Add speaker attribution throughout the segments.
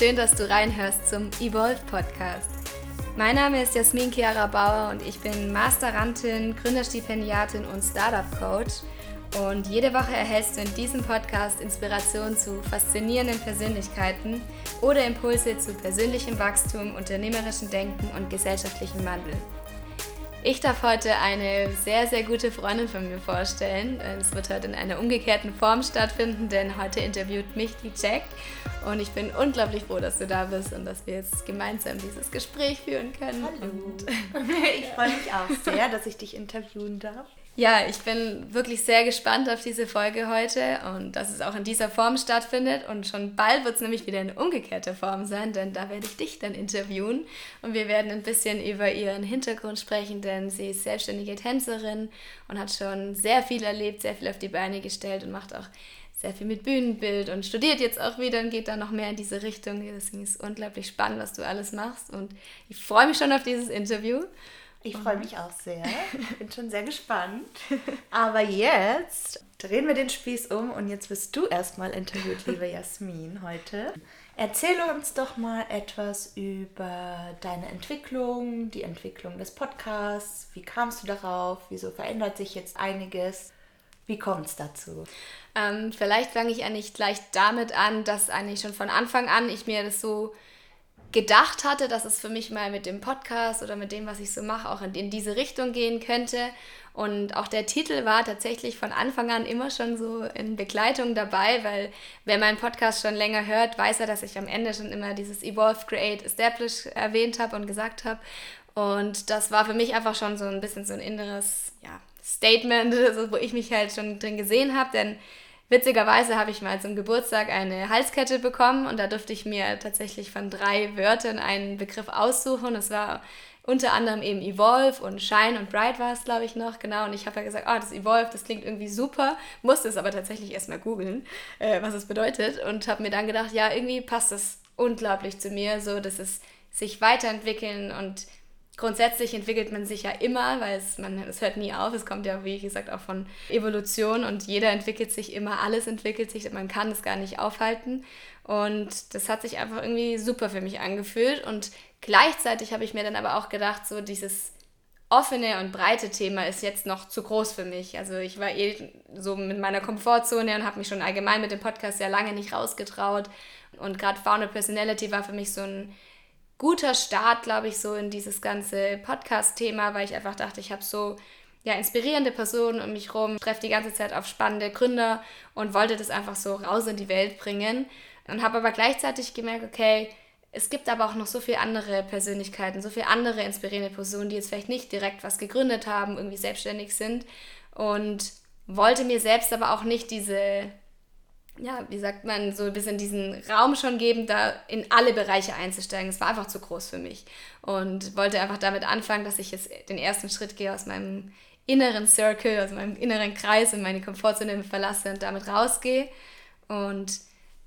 Speaker 1: schön, dass du reinhörst zum Evolve Podcast. Mein Name ist Jasmin Chiara Bauer und ich bin Masterantin, Gründerstipendiatin und Startup Coach. Und jede Woche erhältst du in diesem Podcast Inspiration zu faszinierenden Persönlichkeiten oder Impulse zu persönlichem Wachstum, unternehmerischem Denken und gesellschaftlichem Wandel. Ich darf heute eine sehr, sehr gute Freundin von mir vorstellen. Es wird heute in einer umgekehrten Form stattfinden, denn heute interviewt mich die Jack. Und ich bin unglaublich froh, dass du da bist und dass wir jetzt gemeinsam dieses Gespräch führen können.
Speaker 2: Hallo. ich freue mich auch sehr, dass ich dich interviewen darf.
Speaker 1: Ja, ich bin wirklich sehr gespannt auf diese Folge heute und dass es auch in dieser Form stattfindet. Und schon bald wird es nämlich wieder eine umgekehrte Form sein, denn da werde ich dich dann interviewen und wir werden ein bisschen über ihren Hintergrund sprechen, denn sie ist selbstständige Tänzerin und hat schon sehr viel erlebt, sehr viel auf die Beine gestellt und macht auch sehr viel mit Bühnenbild und studiert jetzt auch wieder und geht dann noch mehr in diese Richtung. Deswegen ist es unglaublich spannend, was du alles machst und ich freue mich schon auf dieses Interview.
Speaker 2: Ich freue mich auch sehr. Bin schon sehr gespannt. Aber jetzt drehen wir den Spieß um und jetzt wirst du erstmal interviewt, liebe Jasmin, heute. Erzähle uns doch mal etwas über deine Entwicklung, die Entwicklung des Podcasts. Wie kamst du darauf? Wieso verändert sich jetzt einiges? Wie kommt es dazu?
Speaker 1: Ähm, vielleicht fange ich eigentlich gleich damit an, dass eigentlich schon von Anfang an ich mir das so gedacht hatte, dass es für mich mal mit dem Podcast oder mit dem, was ich so mache, auch in, in, diese Richtung gehen könnte. Und auch der Titel war tatsächlich von Anfang an immer schon so in Begleitung dabei, weil wer meinen Podcast schon länger hört, weiß ja, dass ich am Ende schon immer dieses Evolve, Create, Establish erwähnt habe und gesagt habe. Und das war für mich einfach schon so ein bisschen so ein inneres ja, Statement, wo ich mich halt schon drin gesehen habe, denn Witzigerweise habe ich mal zum Geburtstag eine Halskette bekommen und da durfte ich mir tatsächlich von drei Wörtern einen Begriff aussuchen. Es war unter anderem eben Evolve und Shine und Bright war es, glaube ich, noch, genau. Und ich habe ja gesagt, oh, das Evolve, das klingt irgendwie super, musste es aber tatsächlich erstmal googeln, äh, was es bedeutet und habe mir dann gedacht, ja, irgendwie passt das unglaublich zu mir, so dass es sich weiterentwickeln und grundsätzlich entwickelt man sich ja immer, weil es, man, es hört nie auf. Es kommt ja, wie gesagt, auch von Evolution und jeder entwickelt sich immer, alles entwickelt sich, man kann es gar nicht aufhalten. Und das hat sich einfach irgendwie super für mich angefühlt. Und gleichzeitig habe ich mir dann aber auch gedacht, so dieses offene und breite Thema ist jetzt noch zu groß für mich. Also ich war eh so mit meiner Komfortzone und habe mich schon allgemein mit dem Podcast sehr lange nicht rausgetraut. Und gerade Fauna Personality war für mich so ein guter Start, glaube ich, so in dieses ganze Podcast-Thema, weil ich einfach dachte, ich habe so ja, inspirierende Personen um mich rum, treffe die ganze Zeit auf spannende Gründer und wollte das einfach so raus in die Welt bringen. Und habe aber gleichzeitig gemerkt, okay, es gibt aber auch noch so viele andere Persönlichkeiten, so viele andere inspirierende Personen, die jetzt vielleicht nicht direkt was gegründet haben, irgendwie selbstständig sind und wollte mir selbst aber auch nicht diese ja, wie sagt man, so ein bisschen diesen Raum schon geben, da in alle Bereiche einzusteigen. Es war einfach zu groß für mich und wollte einfach damit anfangen, dass ich jetzt den ersten Schritt gehe aus meinem inneren Circle, aus meinem inneren Kreis und meine Komfortzone verlasse und damit rausgehe und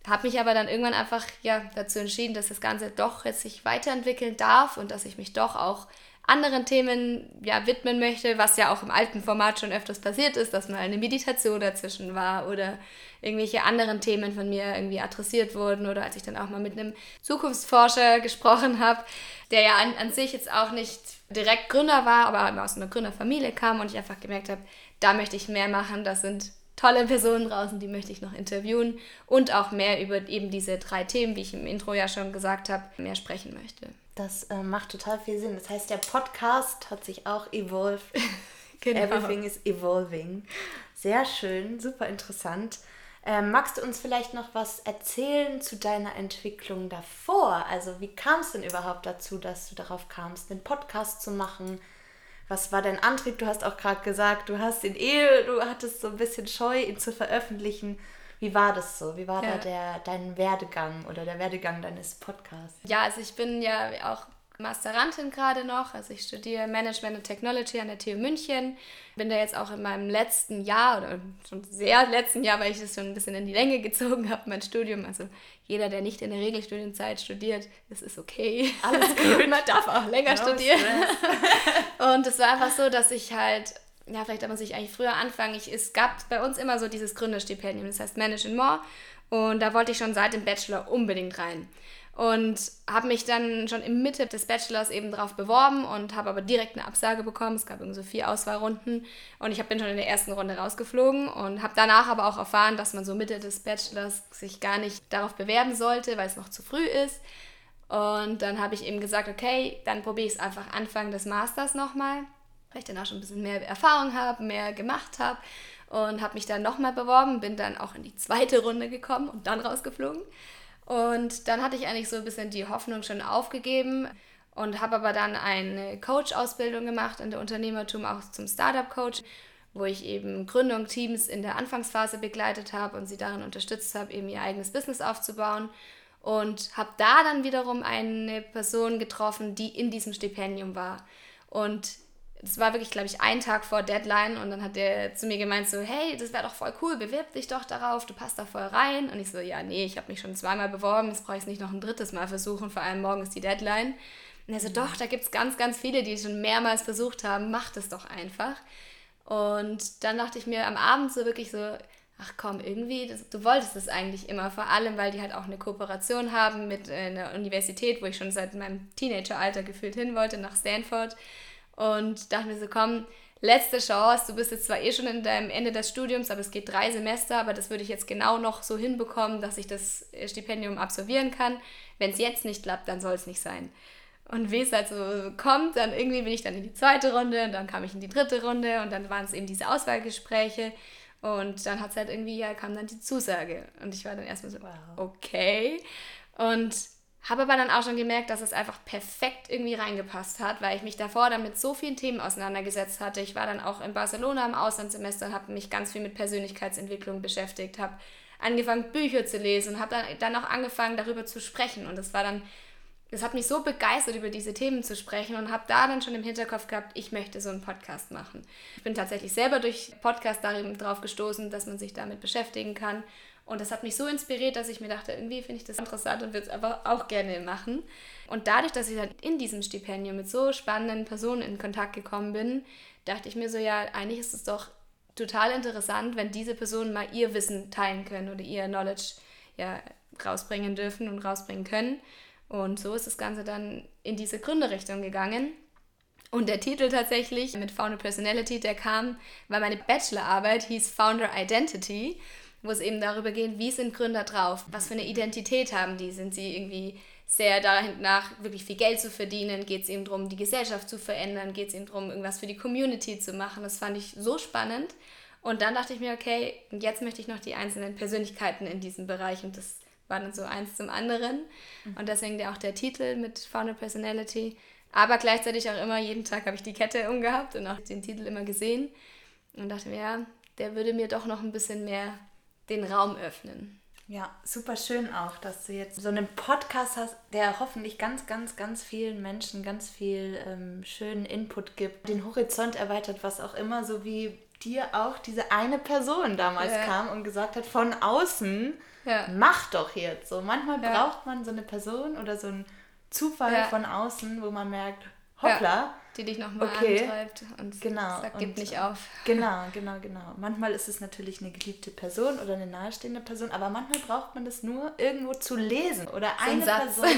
Speaker 1: habe mich aber dann irgendwann einfach ja, dazu entschieden, dass das Ganze doch jetzt sich weiterentwickeln darf und dass ich mich doch auch anderen Themen ja, widmen möchte, was ja auch im alten Format schon öfters passiert ist, dass mal eine Meditation dazwischen war oder irgendwelche anderen Themen von mir irgendwie adressiert wurden oder als ich dann auch mal mit einem Zukunftsforscher gesprochen habe, der ja an, an sich jetzt auch nicht direkt Gründer war, aber aus einer Gründerfamilie kam und ich einfach gemerkt habe, da möchte ich mehr machen, das sind tolle Personen draußen, die möchte ich noch interviewen und auch mehr über eben diese drei Themen, wie ich im Intro ja schon gesagt habe, mehr sprechen möchte.
Speaker 2: Das äh, macht total viel Sinn. Das heißt, der Podcast hat sich auch evolved. genau. Everything is evolving. Sehr schön, super interessant. Ähm, magst du uns vielleicht noch was erzählen zu deiner Entwicklung davor? Also wie kam es denn überhaupt dazu, dass du darauf kamst, den Podcast zu machen? Was war dein Antrieb? Du hast auch gerade gesagt, du hast ihn eh, du hattest so ein bisschen Scheu, ihn zu veröffentlichen. Wie war das so? Wie war ja. da der, dein Werdegang oder der Werdegang deines Podcasts?
Speaker 1: Ja, also ich bin ja auch Masterantin gerade noch. Also ich studiere Management und Technology an der TU München. Bin da jetzt auch in meinem letzten Jahr oder schon sehr letzten Jahr, weil ich das schon ein bisschen in die Länge gezogen habe, mein Studium. Also jeder, der nicht in der Regelstudienzeit studiert, das ist okay. Alles gut. Man darf auch länger no studieren. und es war einfach so, dass ich halt ja, vielleicht muss ich eigentlich früher anfangen. Ich, es gab bei uns immer so dieses Gründerstipendium, das heißt Manage and More. Und da wollte ich schon seit dem Bachelor unbedingt rein. Und habe mich dann schon im Mitte des Bachelors eben darauf beworben und habe aber direkt eine Absage bekommen. Es gab irgendwie so vier Auswahlrunden und ich bin schon in der ersten Runde rausgeflogen und habe danach aber auch erfahren, dass man so Mitte des Bachelors sich gar nicht darauf bewerben sollte, weil es noch zu früh ist. Und dann habe ich eben gesagt, okay, dann probiere ich es einfach Anfang des Masters nochmal, weil ich dann auch schon ein bisschen mehr Erfahrung habe, mehr gemacht habe und habe mich dann nochmal beworben, bin dann auch in die zweite Runde gekommen und dann rausgeflogen. Und dann hatte ich eigentlich so ein bisschen die Hoffnung schon aufgegeben und habe aber dann eine Coach-Ausbildung gemacht in der Unternehmertum, auch zum Startup-Coach, wo ich eben Gründung, Teams in der Anfangsphase begleitet habe und sie darin unterstützt habe, eben ihr eigenes Business aufzubauen. Und habe da dann wiederum eine Person getroffen, die in diesem Stipendium war. Und das war wirklich, glaube ich, ein Tag vor Deadline und dann hat der zu mir gemeint so, hey, das wäre doch voll cool, bewirb dich doch darauf, du passt da voll rein. Und ich so, ja, nee, ich habe mich schon zweimal beworben, jetzt brauche ich es nicht noch ein drittes Mal versuchen, vor allem morgen ist die Deadline. Und er so, doch, da gibt es ganz, ganz viele, die es schon mehrmals versucht haben, mach das doch einfach. Und dann dachte ich mir am Abend so wirklich so, ach komm, irgendwie, das, du wolltest das eigentlich immer, vor allem, weil die halt auch eine Kooperation haben mit äh, einer Universität, wo ich schon seit meinem Teenageralter gefühlt hin wollte, nach Stanford und dachte mir so, komm, letzte Chance, du bist jetzt zwar eh schon in deinem Ende des Studiums, aber es geht drei Semester, aber das würde ich jetzt genau noch so hinbekommen, dass ich das Stipendium absolvieren kann. Wenn es jetzt nicht klappt, dann soll es nicht sein. Und wie es halt so kommt, dann irgendwie bin ich dann in die zweite Runde und dann kam ich in die dritte Runde und dann waren es eben diese Auswahlgespräche und dann hat es halt irgendwie, ja, kam dann die Zusage. Und ich war dann erstmal so, wow. okay. Und habe aber dann auch schon gemerkt, dass es einfach perfekt irgendwie reingepasst hat, weil ich mich davor dann mit so vielen Themen auseinandergesetzt hatte. Ich war dann auch in Barcelona im Auslandssemester und habe mich ganz viel mit Persönlichkeitsentwicklung beschäftigt, habe angefangen, Bücher zu lesen und habe dann, dann auch angefangen, darüber zu sprechen. Und das war dann, das hat mich so begeistert, über diese Themen zu sprechen und habe da dann schon im Hinterkopf gehabt, ich möchte so einen Podcast machen. Ich bin tatsächlich selber durch Podcast darauf gestoßen, dass man sich damit beschäftigen kann und das hat mich so inspiriert, dass ich mir dachte, irgendwie finde ich das interessant und würde es aber auch gerne machen. Und dadurch, dass ich dann in diesem Stipendium mit so spannenden Personen in Kontakt gekommen bin, dachte ich mir so, ja, eigentlich ist es doch total interessant, wenn diese Personen mal ihr Wissen teilen können oder ihr Knowledge ja, rausbringen dürfen und rausbringen können. Und so ist das Ganze dann in diese Gründerrichtung gegangen. Und der Titel tatsächlich mit Founder Personality, der kam, weil meine Bachelorarbeit hieß Founder Identity wo es eben darüber geht, wie sind Gründer drauf, was für eine Identität haben die, sind sie irgendwie sehr danach, wirklich viel Geld zu verdienen, geht es eben darum, die Gesellschaft zu verändern, geht es eben darum, irgendwas für die Community zu machen. Das fand ich so spannend. Und dann dachte ich mir, okay, jetzt möchte ich noch die einzelnen Persönlichkeiten in diesem Bereich und das war dann so eins zum anderen. Mhm. Und deswegen auch der Titel mit Founder Personality. Aber gleichzeitig auch immer, jeden Tag habe ich die Kette umgehabt und auch den Titel immer gesehen. Und dachte mir, ja, der würde mir doch noch ein bisschen mehr den Raum öffnen.
Speaker 2: Ja, super schön auch, dass du jetzt so einen Podcast hast, der hoffentlich ganz, ganz, ganz vielen Menschen ganz viel ähm, schönen Input gibt, den Horizont erweitert, was auch immer, so wie dir auch diese eine Person damals ja. kam und gesagt hat, von außen, ja. mach doch jetzt so. Manchmal ja. braucht man so eine Person oder so einen Zufall von außen, wo man merkt, hoppla,
Speaker 1: die dich nochmal okay. antreibt und
Speaker 2: genau.
Speaker 1: sagt, gib nicht auf.
Speaker 2: Genau, genau, genau. Manchmal ist es natürlich eine geliebte Person oder eine nahestehende Person, aber manchmal braucht man das nur irgendwo zu lesen oder so eine Person.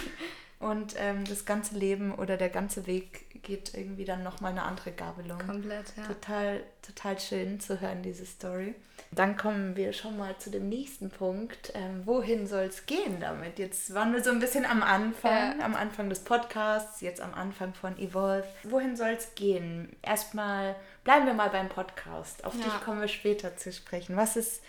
Speaker 2: und ähm, das ganze Leben oder der ganze Weg geht irgendwie dann nochmal eine andere Gabelung.
Speaker 1: Komplett, ja.
Speaker 2: Total, total schön zu hören, diese Story. Dann kommen wir schon mal zu dem nächsten Punkt. Ähm, wohin soll es gehen damit? Jetzt waren wir so ein bisschen am Anfang, ja. am Anfang des Podcasts, jetzt am Anfang von Evolve. Wohin soll es gehen? Erstmal bleiben wir mal beim Podcast. Auf ja. dich kommen wir später zu sprechen. Was ist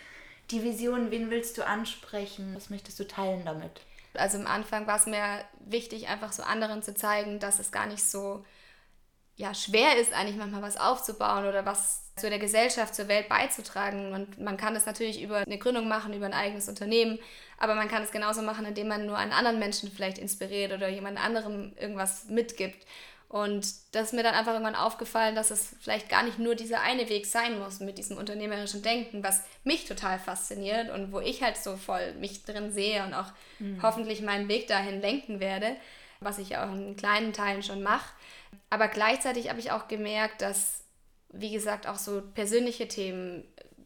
Speaker 2: die Vision? Wen willst du ansprechen? Was möchtest du teilen damit?
Speaker 1: Also am Anfang war es mir wichtig, einfach so anderen zu zeigen, dass es gar nicht so ja, schwer ist, eigentlich manchmal was aufzubauen oder was zu der Gesellschaft, zur Welt beizutragen. Und man kann das natürlich über eine Gründung machen, über ein eigenes Unternehmen, aber man kann es genauso machen, indem man nur einen anderen Menschen vielleicht inspiriert oder jemand anderem irgendwas mitgibt. Und das ist mir dann einfach irgendwann aufgefallen, dass es vielleicht gar nicht nur dieser eine Weg sein muss mit diesem unternehmerischen Denken, was mich total fasziniert und wo ich halt so voll mich drin sehe und auch mhm. hoffentlich meinen Weg dahin lenken werde, was ich auch in kleinen Teilen schon mache. Aber gleichzeitig habe ich auch gemerkt, dass wie gesagt, auch so persönliche Themen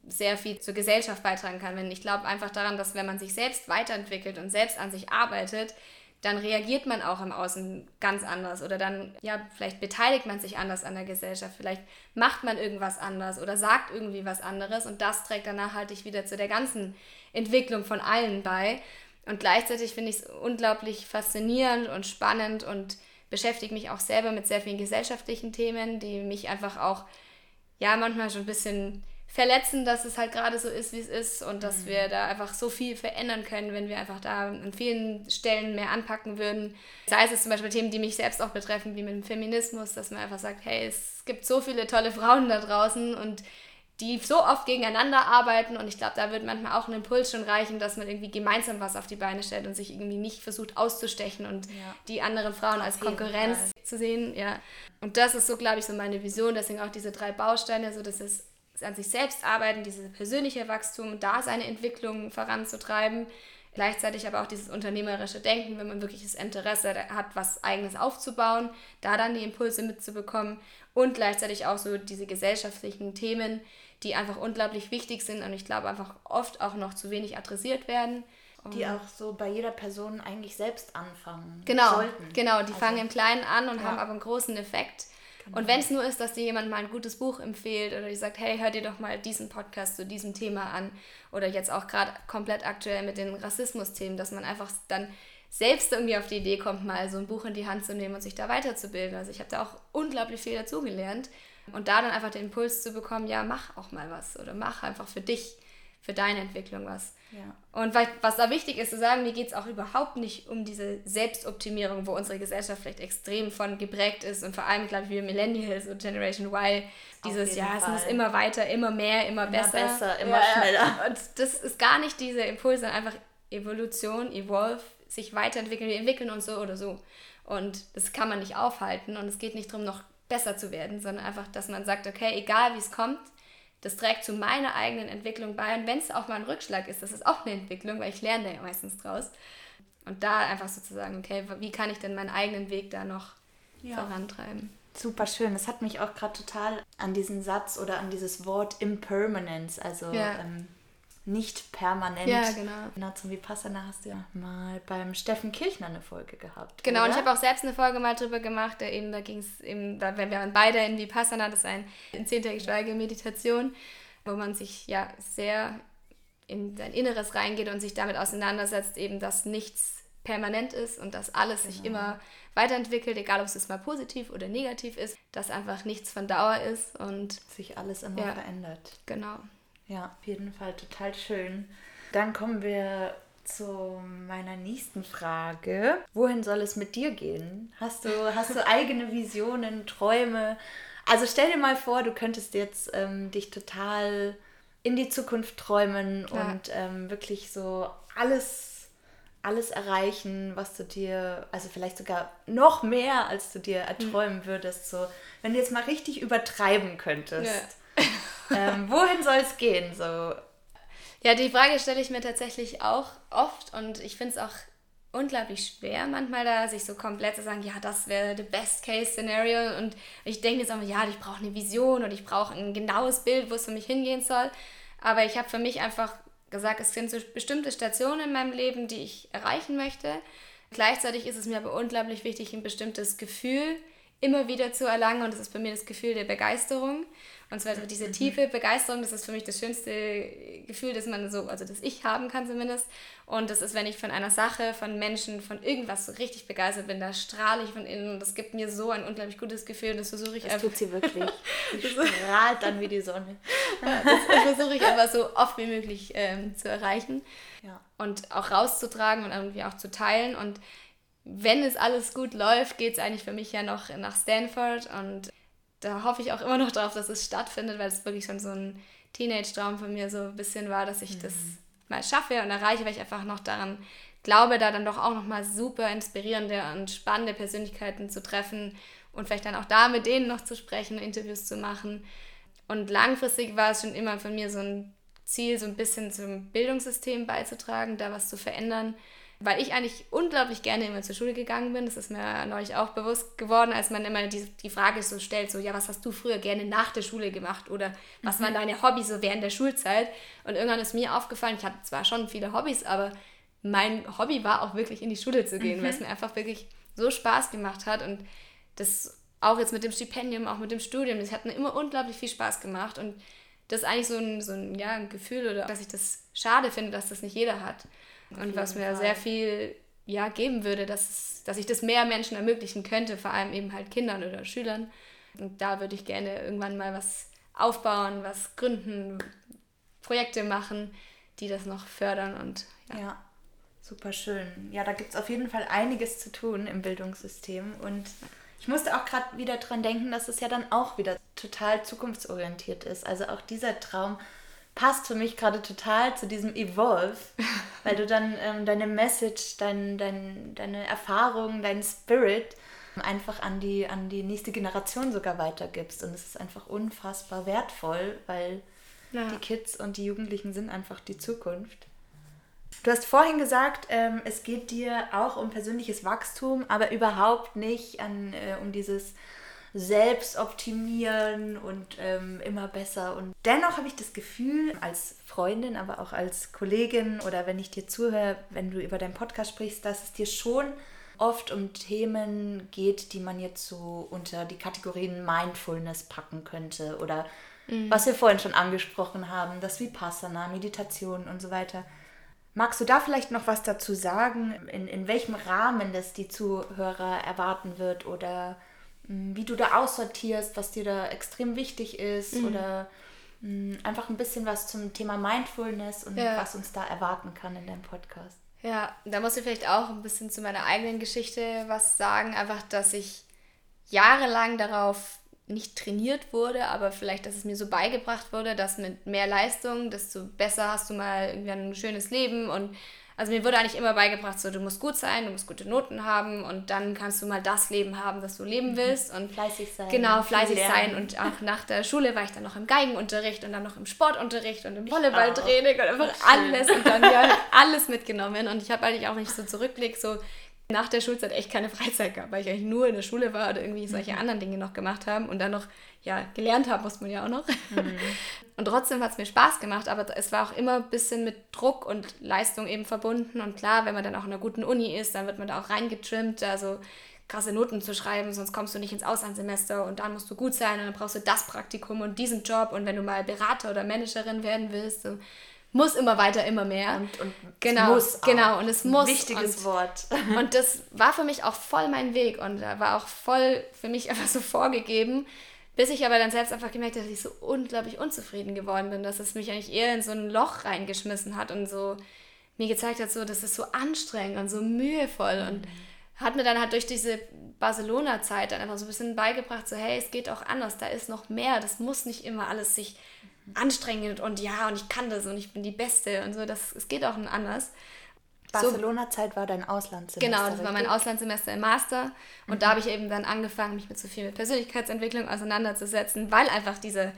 Speaker 1: sehr viel zur Gesellschaft beitragen kann. Ich glaube einfach daran, dass wenn man sich selbst weiterentwickelt und selbst an sich arbeitet, dann reagiert man auch im Außen ganz anders oder dann, ja, vielleicht beteiligt man sich anders an der Gesellschaft, vielleicht macht man irgendwas anders oder sagt irgendwie was anderes und das trägt dann nachhaltig wieder zu der ganzen Entwicklung von allen bei. Und gleichzeitig finde ich es unglaublich faszinierend und spannend und beschäftige mich auch selber mit sehr vielen gesellschaftlichen Themen, die mich einfach auch, ja, manchmal schon ein bisschen verletzen, dass es halt gerade so ist, wie es ist und dass mhm. wir da einfach so viel verändern können, wenn wir einfach da an vielen Stellen mehr anpacken würden. Sei es zum Beispiel Themen, die mich selbst auch betreffen, wie mit dem Feminismus, dass man einfach sagt, hey, es gibt so viele tolle Frauen da draußen und die so oft gegeneinander arbeiten. Und ich glaube, da wird manchmal auch ein Impuls schon reichen, dass man irgendwie gemeinsam was auf die Beine stellt und sich irgendwie nicht versucht auszustechen und ja. die anderen Frauen als Konkurrenz zu sehen, ja. Und das ist so, glaube ich, so meine Vision, deswegen auch diese drei Bausteine, so dass es an sich selbst arbeiten, dieses persönliche Wachstum, da seine Entwicklung voranzutreiben, gleichzeitig aber auch dieses unternehmerische Denken, wenn man wirklich das Interesse hat, was eigenes aufzubauen, da dann die Impulse mitzubekommen. Und gleichzeitig auch so diese gesellschaftlichen Themen, die einfach unglaublich wichtig sind und ich glaube einfach oft auch noch zu wenig adressiert werden.
Speaker 2: Die auch so bei jeder Person eigentlich selbst anfangen
Speaker 1: genau, sollten. Genau, die also, fangen im Kleinen an und ja. haben aber einen großen Effekt. Genau. Und wenn es nur ist, dass dir jemand mal ein gutes Buch empfiehlt oder die sagt, hey, hör dir doch mal diesen Podcast zu diesem Thema an oder jetzt auch gerade komplett aktuell mit den Rassismus-Themen, dass man einfach dann selbst irgendwie auf die Idee kommt, mal so ein Buch in die Hand zu nehmen und sich da weiterzubilden. Also ich habe da auch unglaublich viel dazugelernt und da dann einfach den Impuls zu bekommen, ja, mach auch mal was oder mach einfach für dich, für deine Entwicklung was. Ja. Und was da wichtig ist zu sagen, mir geht es auch überhaupt nicht um diese Selbstoptimierung, wo unsere Gesellschaft vielleicht extrem von geprägt ist und vor allem, glaube ich, wir Millennials und Generation Y, dieses, ja, es muss immer weiter, immer mehr, immer, immer besser. besser, immer ja, schneller. Und das ist gar nicht dieser Impuls, sondern einfach Evolution, Evolve, sich weiterentwickeln. Wir entwickeln uns so oder so. Und das kann man nicht aufhalten und es geht nicht darum, noch besser zu werden, sondern einfach, dass man sagt, okay, egal wie es kommt, das trägt zu meiner eigenen Entwicklung bei. Und wenn es auch mal ein Rückschlag ist, das ist auch eine Entwicklung, weil ich lerne ja meistens draus. Und da einfach sozusagen, okay, wie kann ich denn meinen eigenen Weg da noch ja. vorantreiben?
Speaker 2: Super schön. Das hat mich auch gerade total an diesen Satz oder an dieses Wort Impermanence, also ja. ähm, nicht permanent. Ja, genau. Genau, zum Vipassana hast du ja mal beim Steffen Kirchner eine Folge gehabt.
Speaker 1: Genau, oder? und ich habe auch selbst eine Folge mal drüber gemacht. Da, eben, da ging es eben, da, wir waren beide in Vipassana, das ist ein zehntägige Meditation, wo man sich ja sehr in sein Inneres reingeht und sich damit auseinandersetzt, eben, dass nichts permanent ist und dass alles genau. sich immer weiterentwickelt, egal ob es jetzt mal positiv oder negativ ist, dass einfach nichts von Dauer ist und
Speaker 2: sich alles immer ja, verändert.
Speaker 1: Genau.
Speaker 2: Ja, auf jeden Fall total schön. Dann kommen wir zu meiner nächsten Frage. Wohin soll es mit dir gehen? Hast du, hast du eigene Visionen, Träume? Also stell dir mal vor, du könntest jetzt ähm, dich total in die Zukunft träumen ja. und ähm, wirklich so alles, alles erreichen, was du dir, also vielleicht sogar noch mehr, als du dir erträumen mhm. würdest. So, wenn du jetzt mal richtig übertreiben könntest. Ja ähm, wohin soll es gehen? So?
Speaker 1: Ja, die Frage stelle ich mir tatsächlich auch oft und ich finde es auch unglaublich schwer, manchmal da sich so komplett zu sagen, ja, das wäre the best case scenario und ich denke jetzt auch, ja, ich brauche eine Vision und ich brauche ein genaues Bild, wo es für mich hingehen soll. Aber ich habe für mich einfach gesagt, es sind so bestimmte Stationen in meinem Leben, die ich erreichen möchte. Gleichzeitig ist es mir aber unglaublich wichtig, ein bestimmtes Gefühl immer wieder zu erlangen und das ist bei mir das Gefühl der Begeisterung. Und zwar diese mhm. tiefe Begeisterung, das ist für mich das schönste Gefühl, das man so, also das ich haben kann zumindest. Und das ist, wenn ich von einer Sache, von Menschen, von irgendwas so richtig begeistert bin, da strahle ich von innen und das gibt mir so ein unglaublich gutes Gefühl und das versuche ich
Speaker 2: das einfach. Das tut sie wirklich. Sie strahlt dann wie die Sonne.
Speaker 1: das versuche ich einfach so oft wie möglich ähm, zu erreichen ja. und auch rauszutragen und irgendwie auch zu teilen und wenn es alles gut läuft, geht es eigentlich für mich ja noch nach Stanford und da hoffe ich auch immer noch drauf, dass es stattfindet, weil es wirklich schon so ein Teenage-Traum von mir so ein bisschen war, dass ich mhm. das mal schaffe und erreiche, weil ich einfach noch daran glaube, da dann doch auch nochmal super inspirierende und spannende Persönlichkeiten zu treffen und vielleicht dann auch da mit denen noch zu sprechen, Interviews zu machen. Und langfristig war es schon immer von mir so ein Ziel, so ein bisschen zum Bildungssystem beizutragen, da was zu verändern weil ich eigentlich unglaublich gerne immer zur Schule gegangen bin. Das ist mir neulich auch bewusst geworden, als man immer die, die Frage so stellt, so, ja, was hast du früher gerne nach der Schule gemacht oder was mhm. waren deine Hobbys so während der Schulzeit? Und irgendwann ist mir aufgefallen, ich hatte zwar schon viele Hobbys, aber mein Hobby war auch wirklich in die Schule zu gehen, mhm. weil es mir einfach wirklich so Spaß gemacht hat und das auch jetzt mit dem Stipendium, auch mit dem Studium, das hat mir immer unglaublich viel Spaß gemacht und das ist eigentlich so ein, so ein, ja, ein Gefühl, oder dass ich das schade finde, dass das nicht jeder hat. Und was mir Fall. sehr viel ja, geben würde, dass, dass ich das mehr Menschen ermöglichen könnte, vor allem eben halt Kindern oder Schülern. Und da würde ich gerne irgendwann mal was aufbauen, was gründen, Projekte machen, die das noch fördern und
Speaker 2: ja. ja super schön. Ja, da gibt es auf jeden Fall einiges zu tun im Bildungssystem und ich musste auch gerade wieder dran denken, dass es ja dann auch wieder total zukunftsorientiert ist. Also auch dieser Traum passt für mich gerade total zu diesem Evolve, weil du dann ähm, deine Message, dein, dein, deine Erfahrung, dein Spirit einfach an die, an die nächste Generation sogar weitergibst. Und es ist einfach unfassbar wertvoll, weil ja. die Kids und die Jugendlichen sind einfach die Zukunft. Du hast vorhin gesagt, ähm, es geht dir auch um persönliches Wachstum, aber überhaupt nicht an, äh, um dieses Selbstoptimieren und ähm, immer besser. Und dennoch habe ich das Gefühl, als Freundin, aber auch als Kollegin oder wenn ich dir zuhöre, wenn du über deinen Podcast sprichst, dass es dir schon oft um Themen geht, die man jetzt so unter die Kategorien Mindfulness packen könnte oder mhm. was wir vorhin schon angesprochen haben, das Vipassana, Meditation und so weiter. Magst du da vielleicht noch was dazu sagen, in, in welchem Rahmen das die Zuhörer erwarten wird oder wie du da aussortierst, was dir da extrem wichtig ist mhm. oder mh, einfach ein bisschen was zum Thema Mindfulness und ja. was uns da erwarten kann in deinem Podcast?
Speaker 1: Ja, da muss ich vielleicht auch ein bisschen zu meiner eigenen Geschichte was sagen. Einfach, dass ich jahrelang darauf nicht trainiert wurde, aber vielleicht, dass es mir so beigebracht wurde, dass mit mehr Leistung, desto besser hast du mal irgendwie ein schönes Leben und also mir wurde eigentlich immer beigebracht, so du musst gut sein, du musst gute Noten haben und dann kannst du mal das Leben haben, das du leben mhm. willst und
Speaker 2: fleißig sein.
Speaker 1: Genau, fleißig sein und auch nach der Schule war ich dann noch im Geigenunterricht und dann noch im Sportunterricht und im Volleyballtraining und einfach alles und dann ja alles mitgenommen und ich habe eigentlich auch nicht so zurückblick so nach der Schulzeit echt keine Freizeit gehabt, weil ich eigentlich nur in der Schule war oder irgendwie solche mhm. anderen Dinge noch gemacht haben und dann noch, ja, gelernt haben muss man ja auch noch. Mhm. Und trotzdem hat es mir Spaß gemacht, aber es war auch immer ein bisschen mit Druck und Leistung eben verbunden. Und klar, wenn man dann auch in einer guten Uni ist, dann wird man da auch reingetrimmt, also krasse Noten zu schreiben, sonst kommst du nicht ins Auslandssemester und dann musst du gut sein und dann brauchst du das Praktikum und diesen Job und wenn du mal Berater oder Managerin werden willst, so, muss immer weiter, immer mehr. Und, und genau, muss auch. genau und es muss.
Speaker 2: Wichtiges
Speaker 1: und,
Speaker 2: Wort.
Speaker 1: Und das war für mich auch voll mein Weg und war auch voll für mich einfach so vorgegeben, bis ich aber dann selbst einfach gemerkt habe, dass ich so unglaublich unzufrieden geworden bin, dass es mich eigentlich eher in so ein Loch reingeschmissen hat und so mir gezeigt hat, so, das ist so anstrengend und so mühevoll und mhm. hat mir dann halt durch diese Barcelona-Zeit dann einfach so ein bisschen beigebracht, so hey, es geht auch anders, da ist noch mehr, das muss nicht immer alles sich anstrengend und ja, und ich kann das und ich bin die Beste und so. Das, es geht auch anders.
Speaker 2: Barcelona-Zeit war dein Auslandssemester.
Speaker 1: Genau, das richtig? war mein Auslandssemester im Master. Und mhm. da habe ich eben dann angefangen, mich mit so viel mit Persönlichkeitsentwicklung auseinanderzusetzen, weil einfach dieser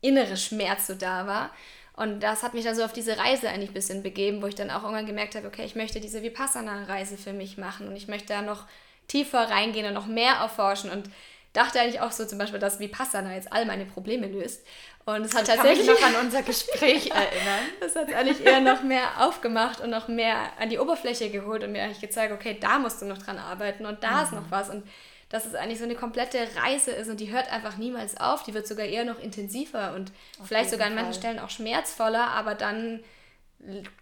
Speaker 1: innere Schmerz so da war. Und das hat mich dann so auf diese Reise eigentlich ein bisschen begeben, wo ich dann auch irgendwann gemerkt habe, okay, ich möchte diese Vipassana-Reise für mich machen und ich möchte da noch tiefer reingehen und noch mehr erforschen und dachte eigentlich auch so zum Beispiel, dass Vipassana jetzt all meine Probleme löst. Und es hat ich tatsächlich
Speaker 2: noch an unser Gespräch erinnern.
Speaker 1: Das hat eigentlich eher noch mehr aufgemacht und noch mehr an die Oberfläche geholt und mir eigentlich gezeigt, okay, da musst du noch dran arbeiten und da mhm. ist noch was und dass es eigentlich so eine komplette Reise ist und die hört einfach niemals auf. Die wird sogar eher noch intensiver und auf vielleicht sogar an manchen Stellen auch schmerzvoller, aber dann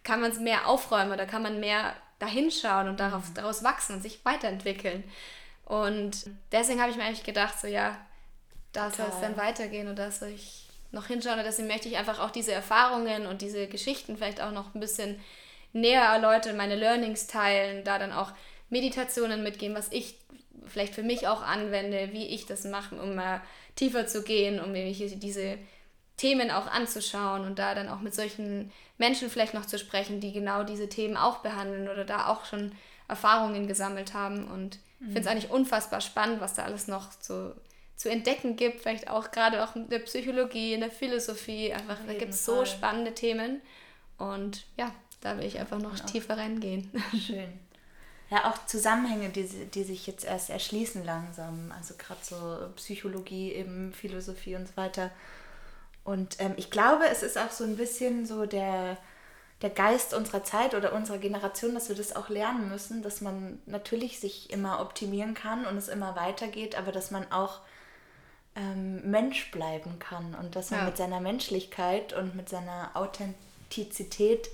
Speaker 1: kann man es mehr aufräumen oder kann man mehr dahinschauen und darauf, mhm. daraus wachsen und sich weiterentwickeln. Und deswegen habe ich mir eigentlich gedacht, so ja, da soll es dann weitergehen und da soll ich noch hinschauen. Und deswegen möchte ich einfach auch diese Erfahrungen und diese Geschichten vielleicht auch noch ein bisschen näher erläutern, meine Learnings teilen, da dann auch Meditationen mitgeben, was ich vielleicht für mich auch anwende, wie ich das mache, um mal tiefer zu gehen, um mir diese Themen auch anzuschauen und da dann auch mit solchen Menschen vielleicht noch zu sprechen, die genau diese Themen auch behandeln oder da auch schon Erfahrungen gesammelt haben. Und ich finde es eigentlich unfassbar spannend, was da alles noch so zu entdecken gibt, vielleicht auch gerade auch in der Psychologie, in der Philosophie, einfach da gibt es so spannende Themen und ja, da will ich einfach noch ja. tiefer reingehen.
Speaker 2: Schön. Ja, auch Zusammenhänge, die, die sich jetzt erst erschließen langsam, also gerade so Psychologie, eben Philosophie und so weiter. Und ähm, ich glaube, es ist auch so ein bisschen so der, der Geist unserer Zeit oder unserer Generation, dass wir das auch lernen müssen, dass man natürlich sich immer optimieren kann und es immer weitergeht, aber dass man auch ähm, Mensch bleiben kann und dass man ja. mit seiner Menschlichkeit und mit seiner Authentizität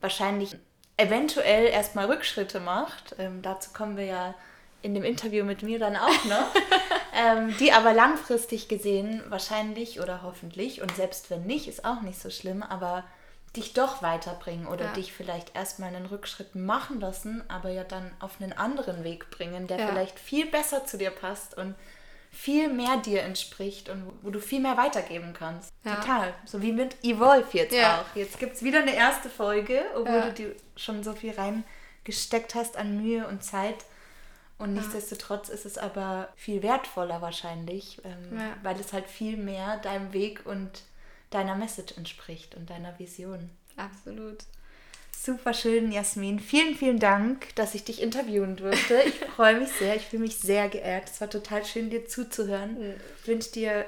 Speaker 2: wahrscheinlich eventuell erstmal Rückschritte macht. Ähm, dazu kommen wir ja in dem Interview mit mir dann auch noch, ähm, die aber langfristig gesehen wahrscheinlich oder hoffentlich und selbst wenn nicht, ist auch nicht so schlimm, aber dich doch weiterbringen oder ja. dich vielleicht erstmal einen Rückschritt machen lassen, aber ja dann auf einen anderen Weg bringen, der ja. vielleicht viel besser zu dir passt und viel mehr dir entspricht und wo du viel mehr weitergeben kannst. Ja. Total. So wie mit Evolve jetzt auch. Jetzt gibt es wieder eine erste Folge, obwohl du dir schon so viel reingesteckt hast an Mühe und Zeit. Und nichtsdestotrotz ist es aber viel wertvoller wahrscheinlich, ähm, weil es halt viel mehr deinem Weg und deiner Message entspricht und deiner Vision.
Speaker 1: Absolut.
Speaker 2: Super schön, Jasmin. Vielen, vielen Dank, dass ich dich interviewen durfte. Ich freue mich sehr. Ich fühle mich sehr geehrt. Es war total schön, dir zuzuhören. Ich wünsche dir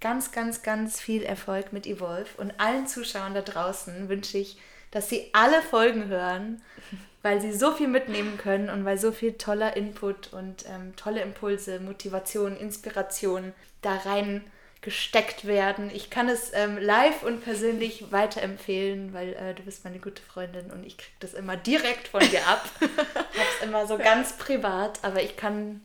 Speaker 2: ganz, ganz, ganz viel Erfolg mit Evolve. Und allen Zuschauern da draußen wünsche ich, dass sie alle Folgen hören, weil sie so viel mitnehmen können und weil so viel toller Input und ähm, tolle Impulse, Motivation, Inspiration da rein gesteckt werden. Ich kann es ähm, live und persönlich weiterempfehlen, weil äh, du bist meine gute Freundin und ich kriege das immer direkt von dir ab. ich habe es immer so ganz privat, aber ich kann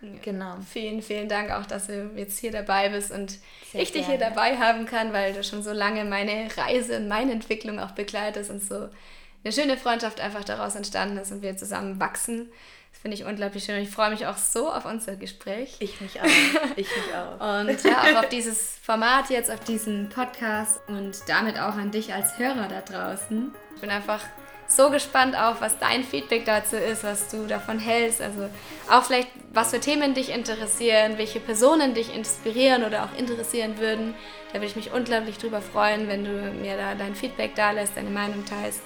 Speaker 1: ja. Genau. Vielen, vielen Dank auch, dass du jetzt hier dabei bist und Sehr ich dich hier dabei haben kann, weil du schon so lange meine Reise und meine Entwicklung auch begleitest und so eine schöne Freundschaft einfach daraus entstanden ist und wir zusammen wachsen. Das finde ich unglaublich schön und ich freue mich auch so auf unser Gespräch.
Speaker 2: Ich mich auch. Ich mich auch.
Speaker 1: und ja, auch auf dieses Format jetzt, auf diesen Podcast und damit auch an dich als Hörer da draußen. Ich bin einfach so gespannt auch, was dein Feedback dazu ist, was du davon hältst. Also auch vielleicht, was für Themen dich interessieren, welche Personen dich inspirieren oder auch interessieren würden. Da würde ich mich unglaublich drüber freuen, wenn du mir da dein Feedback da lässt, deine Meinung teilst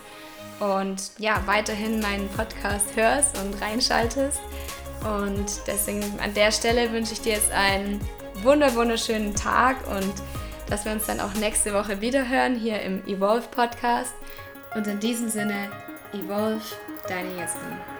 Speaker 1: und ja, weiterhin meinen Podcast hörst und reinschaltest. Und deswegen an der Stelle wünsche ich dir jetzt einen wunder wunderschönen Tag und dass wir uns dann auch nächste Woche wieder hören hier im Evolve Podcast. Und in diesem Sinne, Evolve, deine Jasmin.